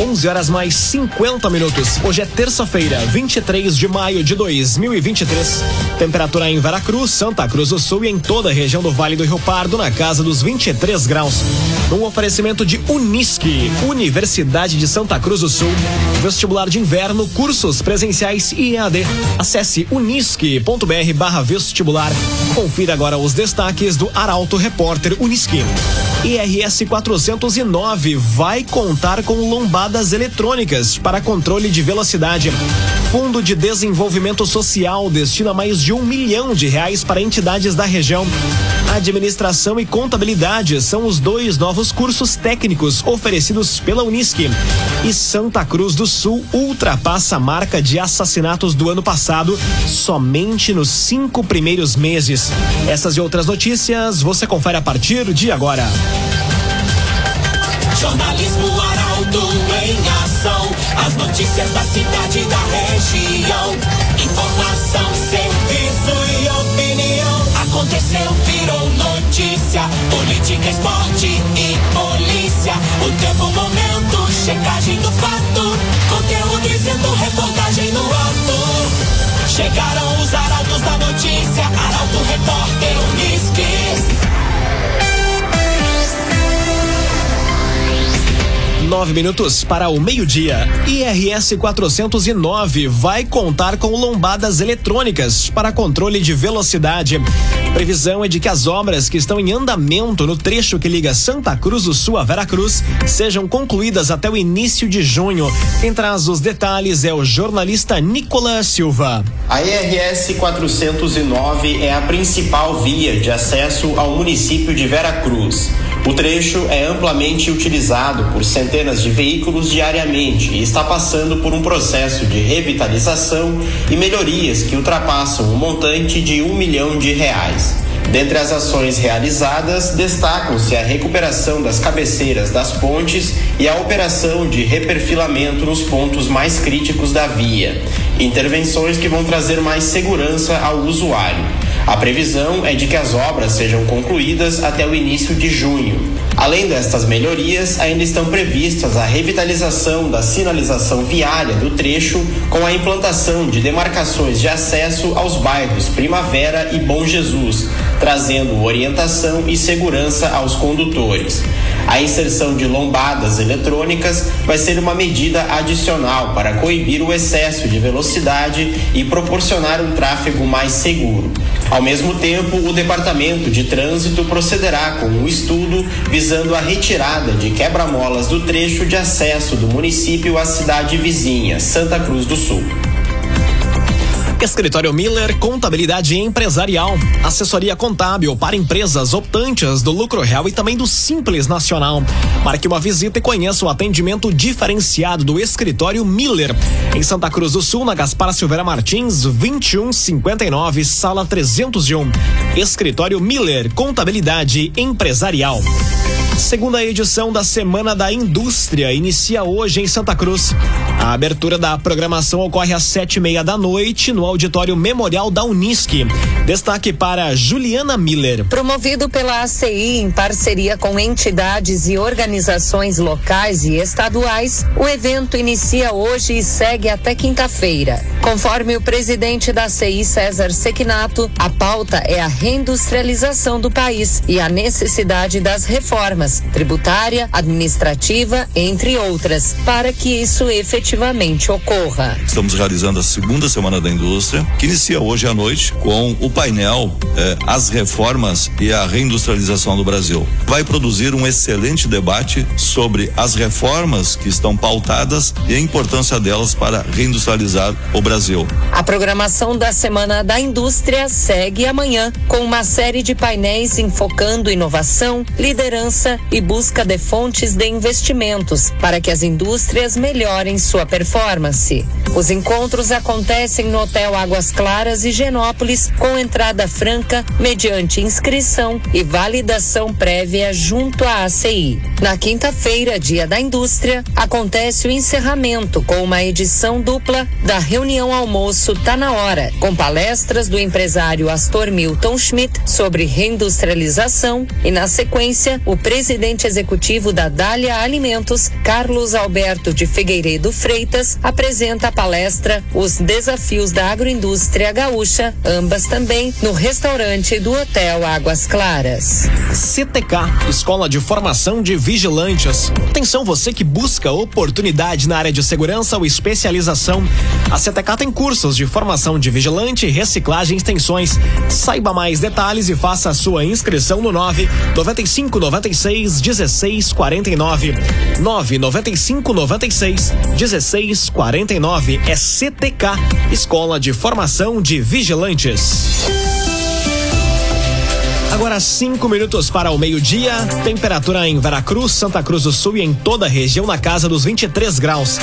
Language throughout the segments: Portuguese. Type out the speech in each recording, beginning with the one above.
11 horas mais 50 minutos. Hoje é terça-feira, 23 de maio de 2023. Temperatura em Veracruz, Santa Cruz do Sul e em toda a região do Vale do Rio Pardo na casa dos 23 graus. Um oferecimento de Unisque, Universidade de Santa Cruz do Sul. Vestibular de inverno, cursos presenciais e EAD. Acesse unisque.br vestibular. Confira agora os destaques do Arauto Repórter Unisque. IRS 409 vai contar com eletrônicas para controle de velocidade. Fundo de Desenvolvimento Social destina mais de um milhão de reais para entidades da região. Administração e Contabilidade são os dois novos cursos técnicos oferecidos pela Unisque. E Santa Cruz do Sul ultrapassa a marca de assassinatos do ano passado somente nos cinco primeiros meses. Essas e outras notícias você confere a partir de agora. Jornalismo Arauto. As notícias da cidade e da região. Informação, serviço e opinião. Aconteceu, virou notícia. Política, esporte e polícia. O tempo, momento, checagem do fato. Conteúdo dizendo, reportagem 19 minutos para o meio-dia. IRS 409 vai contar com lombadas eletrônicas para controle de velocidade. Previsão é de que as obras que estão em andamento no trecho que liga Santa Cruz do Sul a Veracruz sejam concluídas até o início de junho. Quem traz os detalhes é o jornalista Nicolas Silva. A IRS 409 é a principal via de acesso ao município de Veracruz. O trecho é amplamente utilizado por centenas de veículos diariamente e está passando por um processo de revitalização e melhorias que ultrapassam o montante de um milhão de reais. Dentre as ações realizadas, destacam-se a recuperação das cabeceiras das pontes e a operação de reperfilamento nos pontos mais críticos da via. Intervenções que vão trazer mais segurança ao usuário. A previsão é de que as obras sejam concluídas até o início de junho. Além destas melhorias, ainda estão previstas a revitalização da sinalização viária do trecho com a implantação de demarcações de acesso aos bairros Primavera e Bom Jesus, trazendo orientação e segurança aos condutores. A inserção de lombadas eletrônicas vai ser uma medida adicional para coibir o excesso de velocidade e proporcionar um tráfego mais seguro. Ao mesmo tempo, o Departamento de Trânsito procederá com um estudo visando a retirada de quebra-molas do trecho de acesso do município à cidade vizinha, Santa Cruz do Sul. Escritório Miller Contabilidade Empresarial. Assessoria contábil para empresas optantes do lucro real e também do Simples Nacional. Marque uma visita e conheça o atendimento diferenciado do Escritório Miller. Em Santa Cruz do Sul, na Gaspar Silveira Martins, 2159, sala 301. Escritório Miller Contabilidade Empresarial. Segunda edição da Semana da Indústria inicia hoje em Santa Cruz. A abertura da programação ocorre às sete e meia da noite no auditório Memorial da Unisque. Destaque para Juliana Miller. Promovido pela ACI em parceria com entidades e organizações locais e estaduais, o evento inicia hoje e segue até quinta-feira. Conforme o presidente da ACI, César Sequinato, a pauta é a reindustrialização do país e a necessidade das reformas tributária, administrativa, entre outras, para que isso efetivamente ocorra. Estamos realizando a segunda semana da indústria, que inicia hoje à noite com o painel eh, As Reformas e a Reindustrialização do Brasil. Vai produzir um excelente debate sobre as reformas que estão pautadas e a importância delas para reindustrializar o Brasil. A programação da Semana da Indústria segue amanhã com uma série de painéis enfocando inovação, liderança e busca de fontes de investimentos para que as indústrias melhorem sua performance. Os encontros acontecem no Hotel Águas Claras e Genópolis, com entrada franca, mediante inscrição e validação prévia junto à ACI. Na quinta-feira, dia da indústria, acontece o encerramento com uma edição dupla da reunião almoço Tá na Hora, com palestras do empresário Astor Milton Schmidt sobre reindustrialização e, na sequência, o presidente executivo da Dália Alimentos, Carlos Alberto de Figueiredo Freitas, apresenta a palestra Os Desafios da Agroindústria Gaúcha, ambas também no restaurante do Hotel Águas Claras. CTK, Escola de Formação de Vigilantes. Atenção você que busca oportunidade na área de segurança ou especialização. A CTK tem cursos de formação de vigilante, reciclagem e extensões. Saiba mais detalhes e faça a sua inscrição no 9 95 96 16 49. 9 95 96 16 49 é CTK, Escola de Formação de Vigilantes. Agora cinco minutos para o meio-dia. Temperatura em Veracruz, Santa Cruz do Sul e em toda a região na casa dos 23 graus.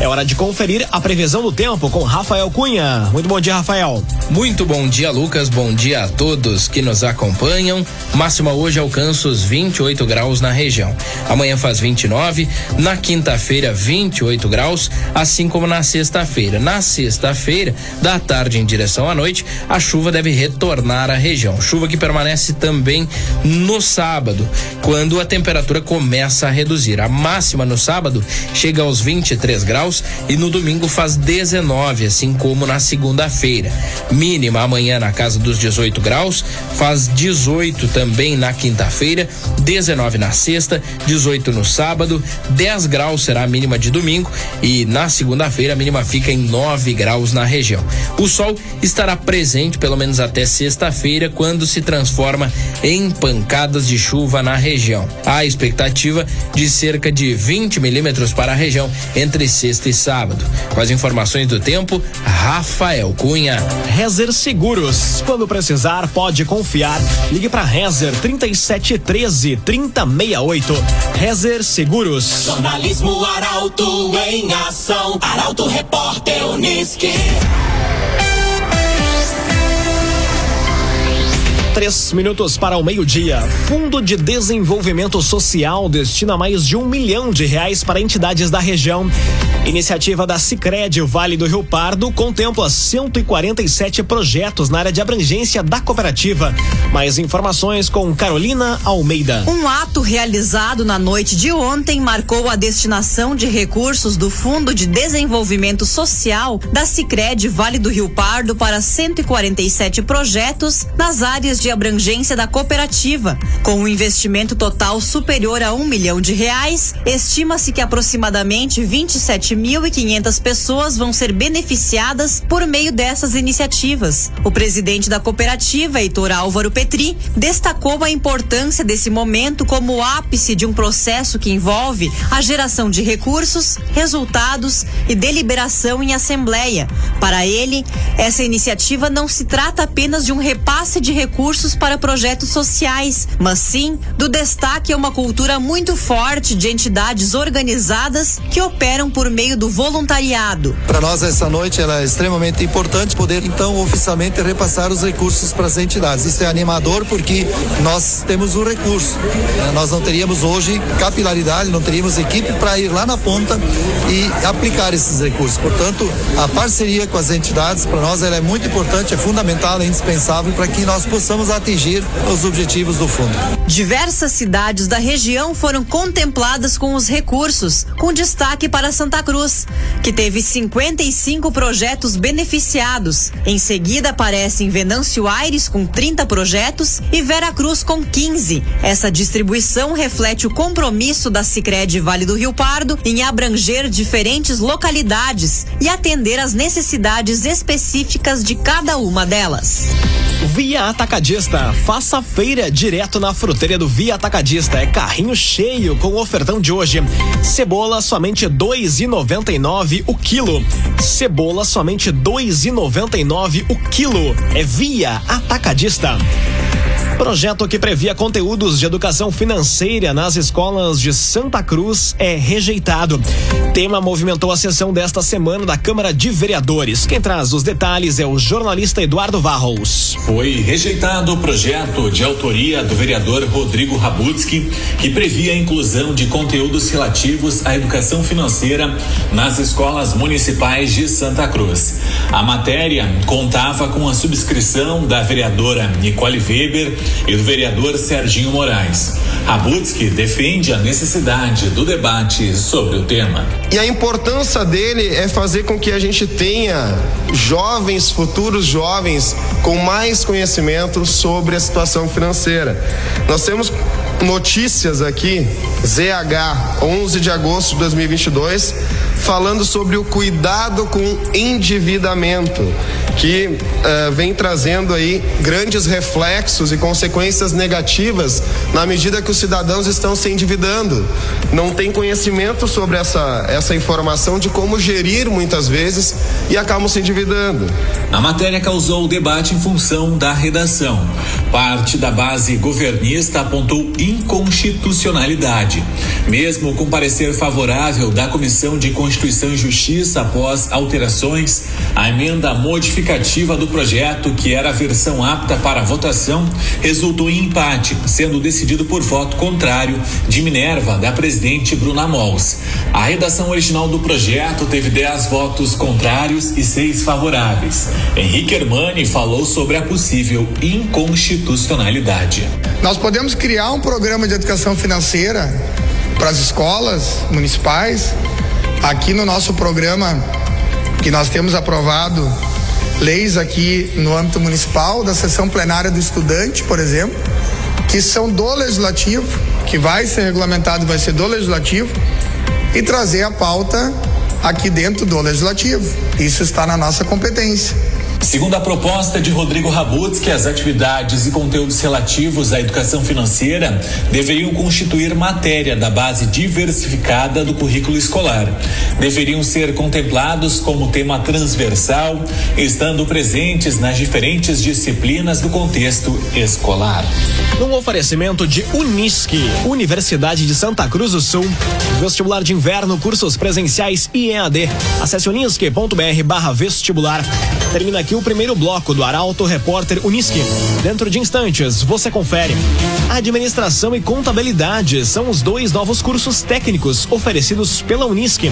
É hora de conferir a previsão do tempo com Rafael Cunha. Muito bom dia, Rafael. Muito bom dia, Lucas. Bom dia a todos que nos acompanham. Máxima hoje alcança os 28 graus na região. Amanhã faz 29, na quinta-feira 28 graus, assim como na sexta-feira. Na sexta-feira, da tarde em direção à noite, a chuva deve retornar à região. Chuva que permanece também no sábado, quando a temperatura começa a reduzir. A máxima no sábado chega aos 23 graus e no domingo faz 19, assim como na segunda-feira. Mínima amanhã na casa dos 18 graus, faz 18 também na quinta-feira, 19 na sexta, 18 no sábado, 10 graus será a mínima de domingo e na segunda-feira a mínima fica em 9 graus na região. O sol estará presente pelo menos até sexta-feira, quando se transforma em pancadas de chuva na região. Há expectativa de cerca de 20 milímetros para a região entre sexta e sábado. Com as informações do tempo, Rafael Cunha. Rezer Seguros. Quando precisar, pode confiar. Ligue para Rezer 3713 3068. Rezer Seguros. Jornalismo Arauto em ação. Arauto Repórter Uniski. Três minutos para o meio-dia. Fundo de Desenvolvimento Social destina mais de um milhão de reais para entidades da região. Iniciativa da Cicred Vale do Rio Pardo contempla 147 projetos na área de abrangência da cooperativa. Mais informações com Carolina Almeida. Um ato realizado na noite de ontem marcou a destinação de recursos do Fundo de Desenvolvimento Social da Cicred Vale do Rio Pardo para 147 projetos nas áreas de abrangência da cooperativa. Com um investimento total superior a um milhão de reais, estima-se que aproximadamente 27.500 pessoas vão ser beneficiadas por meio dessas iniciativas. O presidente da cooperativa, Heitor Álvaro Petri, destacou a importância desse momento como ápice de um processo que envolve a geração de recursos, resultados e deliberação em assembleia. Para ele, essa iniciativa não se trata apenas de um repasse de recursos para projetos sociais, mas sim do destaque a uma cultura muito forte de entidades organizadas que operam por meio do voluntariado. Para nós essa noite ela é extremamente importante poder então oficialmente repassar os recursos para as entidades. Isso é animador porque nós temos o recurso. Né? Nós não teríamos hoje capilaridade, não teríamos equipe para ir lá na ponta e aplicar esses recursos. Portanto, a parceria com as entidades para nós ela é muito importante, é fundamental, é indispensável para que nós possamos atingir os objetivos do fundo. Diversas cidades da região foram contempladas com os recursos, com destaque para Santa Cruz, que teve 55 projetos beneficiados. Em seguida aparecem Venâncio Aires com 30 projetos e Vera Cruz com 15. Essa distribuição reflete o compromisso da Sicredi Vale do Rio Pardo em abranger diferentes localidades e atender às necessidades específicas de cada uma delas. Via Atacadista. Faça feira direto na fruteira do Via Atacadista. É carrinho cheio com o ofertão de hoje. Cebola somente dois e noventa e nove o quilo. Cebola somente dois e noventa e nove o quilo. É Via Atacadista. Projeto que previa conteúdos de educação financeira nas escolas de Santa Cruz é rejeitado. Tema movimentou a sessão desta semana da Câmara de Vereadores. Quem traz os detalhes é o jornalista Eduardo Varros. Foi rejeitado o projeto de autoria do vereador Rodrigo Rabutsky, que previa a inclusão de conteúdos relativos à educação financeira nas escolas municipais de Santa Cruz. A matéria contava com a subscrição da vereadora Nicole Weber e do vereador Serginho Moraes. Rabutsky defende a necessidade do debate sobre o tema. E a importância dele é fazer com que a gente tenha jovens, futuros jovens, com mais conhecimento sobre a situação financeira. Nós temos notícias aqui, ZH, 11 de agosto de 2022, falando sobre o cuidado com endividamento, que uh, vem trazendo aí grandes reflexos e consequências negativas na medida que os cidadãos estão se endividando. Não tem conhecimento sobre essa, essa informação de como gerir muitas vezes e acabam se endividando. A matéria causou debate em função da redação. Parte da base governista apontou inconstitucionalidade. Mesmo com parecer favorável da Comissão de Constituição e Justiça após alterações, a emenda modificativa do projeto, que era a versão apta para votação, resultou em empate, sendo decidido por voto contrário de Minerva, da presidente Bruna Mols. A redação original do projeto teve 10 votos contrários e seis favoráveis. Henrique Hermani falou sobre a possível inconstitucionalidade. Nós podemos criar um programa de educação financeira para as escolas municipais. Aqui no nosso programa, que nós temos aprovado leis aqui no âmbito municipal, da sessão plenária do estudante, por exemplo, que são do legislativo, que vai ser regulamentado, vai ser do legislativo, e trazer a pauta aqui dentro do legislativo. Isso está na nossa competência. Segundo a proposta de Rodrigo Rabutsky, as atividades e conteúdos relativos à educação financeira deveriam constituir matéria da base diversificada do currículo escolar. Deveriam ser contemplados como tema transversal, estando presentes nas diferentes disciplinas do contexto escolar. Um oferecimento de Unisque, Universidade de Santa Cruz do Sul, vestibular de inverno, cursos presenciais e EAD. Acesse unisque.br barra vestibular. Termina aqui o primeiro bloco do Arauto Repórter Uniski. Dentro de instantes, você confere. Administração e contabilidade são os dois novos cursos técnicos oferecidos pela Unisque.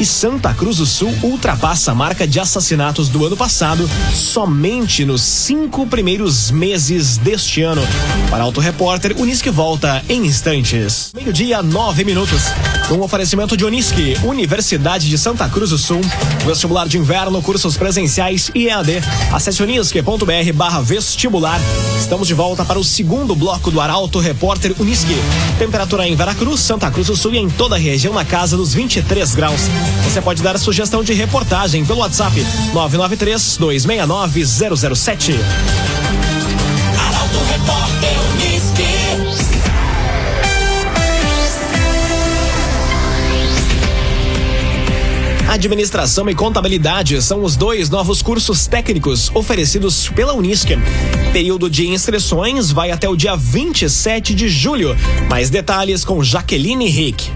E Santa Cruz do Sul ultrapassa a marca de assassinatos do ano passado somente nos cinco primeiros meses deste ano. Para Auto Repórter, Unisque volta em instantes. Meio-dia, nove minutos. Um oferecimento de Unisque, Universidade de Santa Cruz do Sul. Vestibular de inverno, cursos presenciais e EAD. Acesse unisque.br barra vestibular. Estamos de volta para o segundo bloco do Arauto Repórter Unisque. Temperatura em Veracruz, Santa Cruz do Sul e em toda a região na casa dos 23 graus. Você pode dar a sugestão de reportagem pelo WhatsApp 993 269 007. Arauto Repórter Administração e Contabilidade são os dois novos cursos técnicos oferecidos pela Unisque. Período de inscrições vai até o dia 27 de julho. Mais detalhes com Jaqueline Rick.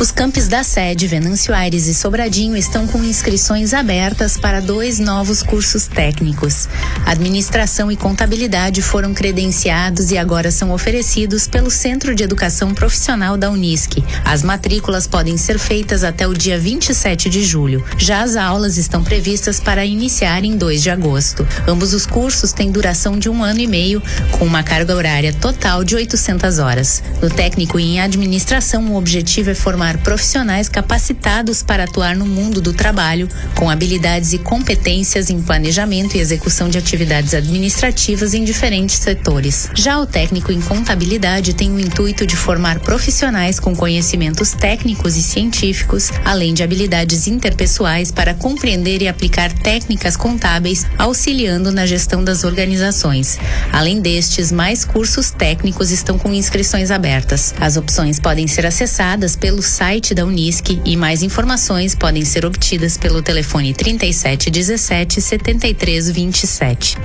Os campos da sede Venâncio Aires e Sobradinho estão com inscrições abertas para dois novos cursos técnicos. Administração e Contabilidade foram credenciados e agora são oferecidos pelo Centro de Educação Profissional da Unisque. As matrículas podem ser feitas até o dia 27 de julho. Já as aulas estão previstas para iniciar em 2 de agosto. Ambos os cursos têm duração de um ano e meio, com uma carga horária total de 800 horas. No técnico e em administração, o objetivo é formar profissionais capacitados para atuar no mundo do trabalho, com habilidades e competências em planejamento e execução de atividades administrativas em diferentes setores. Já o técnico em contabilidade tem o intuito de formar profissionais com conhecimentos técnicos e científicos, além de habilidades interpessoais para compreender e aplicar técnicas contábeis, auxiliando na gestão das organizações. Além destes, mais cursos técnicos estão com inscrições abertas. As opções podem ser acessadas pelo site da Unisque e mais informações podem ser obtidas pelo telefone 37 17 73 27.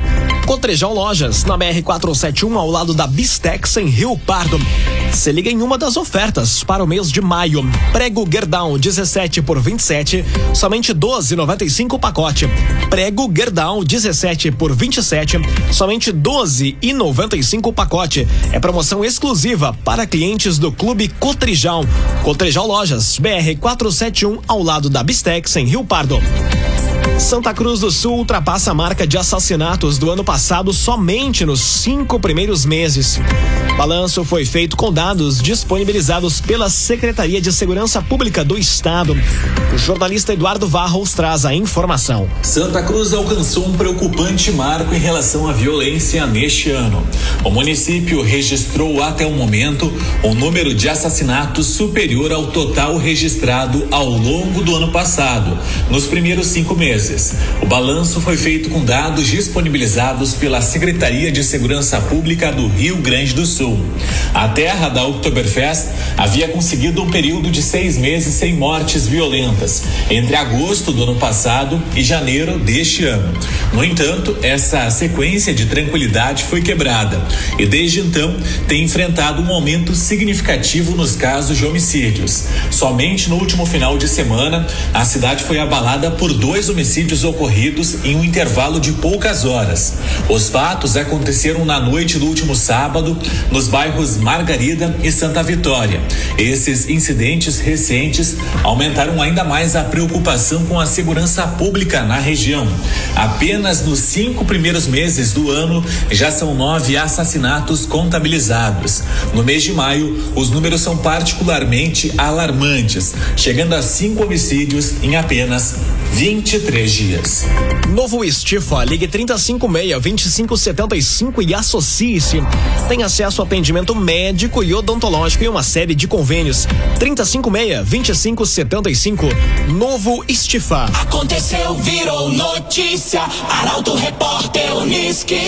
Cotrijal Lojas, na BR 471 ao lado da Bistex em Rio Pardo. Se liga em uma das ofertas para o mês de maio. Prego Gerdau 17 por 27, somente 12,95 o pacote. Prego Gerdau 17 por 27, somente 12,95 o pacote. É promoção exclusiva para clientes do Clube Cotrijal. Cotrijal Lojas, BR 471 ao lado da Bistex em Rio Pardo. Santa Cruz do Sul ultrapassa a marca de assassinatos do ano passado somente nos cinco primeiros meses. Balanço foi feito com dados disponibilizados pela Secretaria de Segurança Pública do Estado. O jornalista Eduardo Varros traz a informação. Santa Cruz alcançou um preocupante marco em relação à violência neste ano. O município registrou até o momento um número de assassinatos superior ao total registrado ao longo do ano passado, nos primeiros cinco meses. O balanço foi feito com dados disponibilizados pela Secretaria de Segurança Pública do Rio Grande do Sul. A terra da Oktoberfest havia conseguido um período de seis meses sem mortes violentas, entre agosto do ano passado e janeiro deste ano. No entanto, essa sequência de tranquilidade foi quebrada e desde então tem enfrentado um aumento significativo nos casos de homicídios. Somente no último final de semana, a cidade foi abalada por dois homicídios ocorridos em um intervalo de poucas horas. Os fatos aconteceram na noite do último sábado, nos bairros Margarida e Santa Vitória. Esses incidentes recentes aumentaram ainda mais a preocupação com a segurança pública na região. Apenas nos cinco primeiros meses do ano já são nove assassinatos contabilizados. No mês de maio, os números são particularmente alarmantes, chegando a cinco homicídios em apenas 23 dias. Novo Estifa, ligue 356-2575 e associe-se. Tem acesso a atendimento médico e odontológico e uma série de convênios. 356-2575. Novo Estifa. Aconteceu, virou notícia. Arauto Repórter Uniski.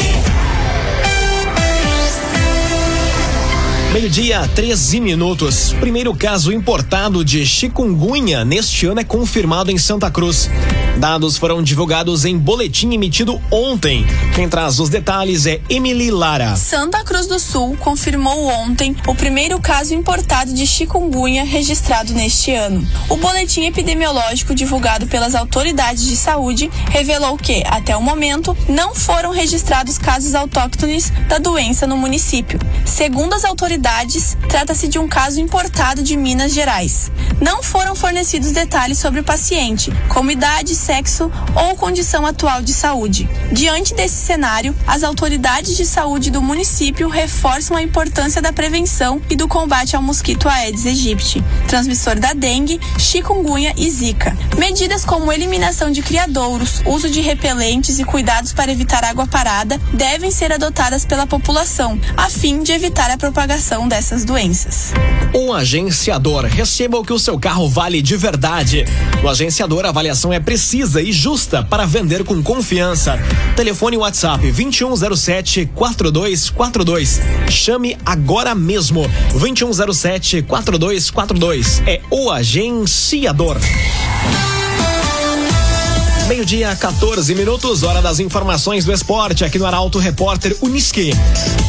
Meio-dia, 13 minutos. Primeiro caso importado de chikungunya neste ano é confirmado em Santa Cruz. Dados foram divulgados em boletim emitido ontem. Quem traz os detalhes é Emily Lara. Santa Cruz do Sul confirmou ontem o primeiro caso importado de chikungunya registrado neste ano. O boletim epidemiológico divulgado pelas autoridades de saúde revelou que, até o momento, não foram registrados casos autóctones da doença no município. Segundo as autoridades, trata-se de um caso importado de Minas Gerais. Não foram fornecidos detalhes sobre o paciente, como idade, sexo ou condição atual de saúde. Diante desse cenário, as autoridades de saúde do município reforçam a importância da prevenção e do combate ao mosquito Aedes aegypti, transmissor da dengue, chikungunya e zika. Medidas como eliminação de criadouros, uso de repelentes e cuidados para evitar água parada devem ser adotadas pela população, a fim de evitar a propagação dessas doenças. Um agenciador. Receba o que o seu carro vale de verdade. No agenciador, a avaliação é precisa e justa para vender com confiança. Telefone WhatsApp 2107 4242. Chame agora mesmo. 2107 4242. É o agenciador. Meio-dia, 14 minutos, hora das informações do esporte aqui no Arauto Repórter Uniski.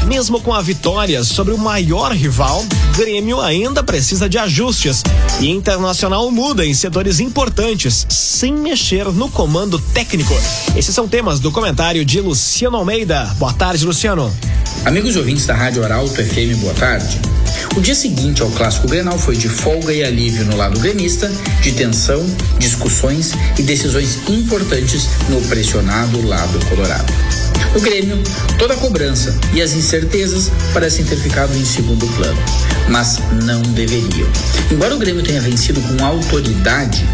Mesmo com a vitória sobre o maior rival, Grêmio ainda precisa de ajustes e Internacional muda em setores importantes, sem mexer no comando técnico. Esses são temas do comentário de Luciano Almeida. Boa tarde, Luciano. Amigos ouvintes da Rádio Arauto FM, boa tarde. O dia seguinte ao clássico Grenal foi de folga e alívio no lado gremista, de tensão, discussões e decisões importantes no pressionado lado colorado. No Grêmio, toda a cobrança e as incertezas parecem ter ficado em segundo plano, mas não deveriam. Embora o Grêmio tenha vencido com autoridade,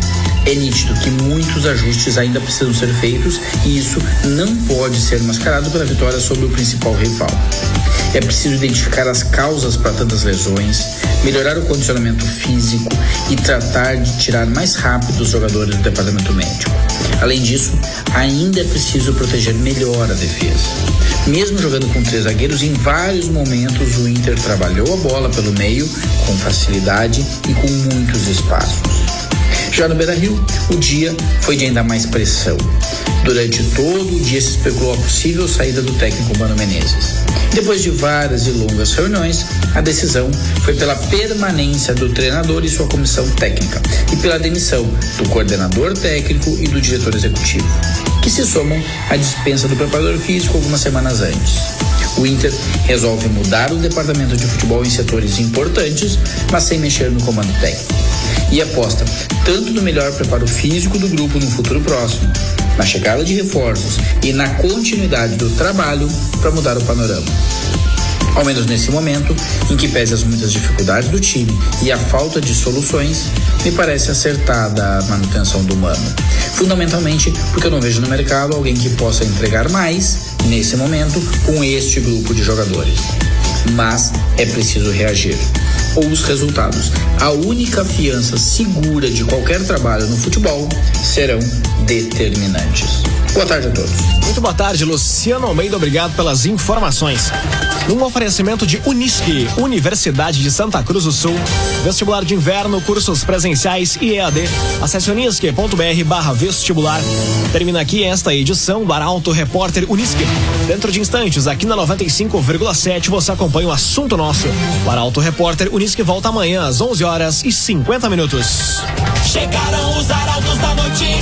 é nítido que muitos ajustes ainda precisam ser feitos e isso não pode ser mascarado pela vitória sobre o principal rival. É preciso identificar as causas para tantas lesões, melhorar o condicionamento físico e tratar de tirar mais rápido os jogadores do departamento médico. Além disso, ainda é preciso proteger melhor a defesa. Mesmo jogando com três zagueiros, em vários momentos o Inter trabalhou a bola pelo meio com facilidade e com muitos espaços. Já no Beira Rio, o dia foi de ainda mais pressão. Durante todo o dia se especulou a possível saída do técnico Mano Menezes. Depois de várias e longas reuniões, a decisão foi pela permanência do treinador e sua comissão técnica e pela demissão do coordenador técnico e do diretor executivo, que se somam à dispensa do preparador físico algumas semanas antes. O Inter resolve mudar o departamento de futebol em setores importantes, mas sem mexer no comando técnico. E aposta tanto no melhor preparo físico do grupo no futuro próximo, na chegada de reforços e na continuidade do trabalho para mudar o panorama. Ao menos nesse momento, em que pese as muitas dificuldades do time e a falta de soluções, me parece acertada a manutenção do Mano. Fundamentalmente porque eu não vejo no mercado alguém que possa entregar mais, nesse momento, com este grupo de jogadores. Mas é preciso reagir ou os resultados. A única fiança segura de qualquer trabalho no futebol serão determinantes. Boa tarde a todos. Muito boa tarde, Luciano Almeida. Obrigado pelas informações. Num oferecimento de Unisque, Universidade de Santa Cruz do Sul, vestibular de inverno, cursos presenciais e EAD. Acesse unisque.br barra vestibular. Termina aqui esta edição do Arauto Repórter Unisque. Dentro de instantes, aqui na 95,7, você acompanha o assunto nosso. O Arauto Repórter Unisque volta amanhã às 11 horas e 50 minutos. Chegaram os arautos da notícia,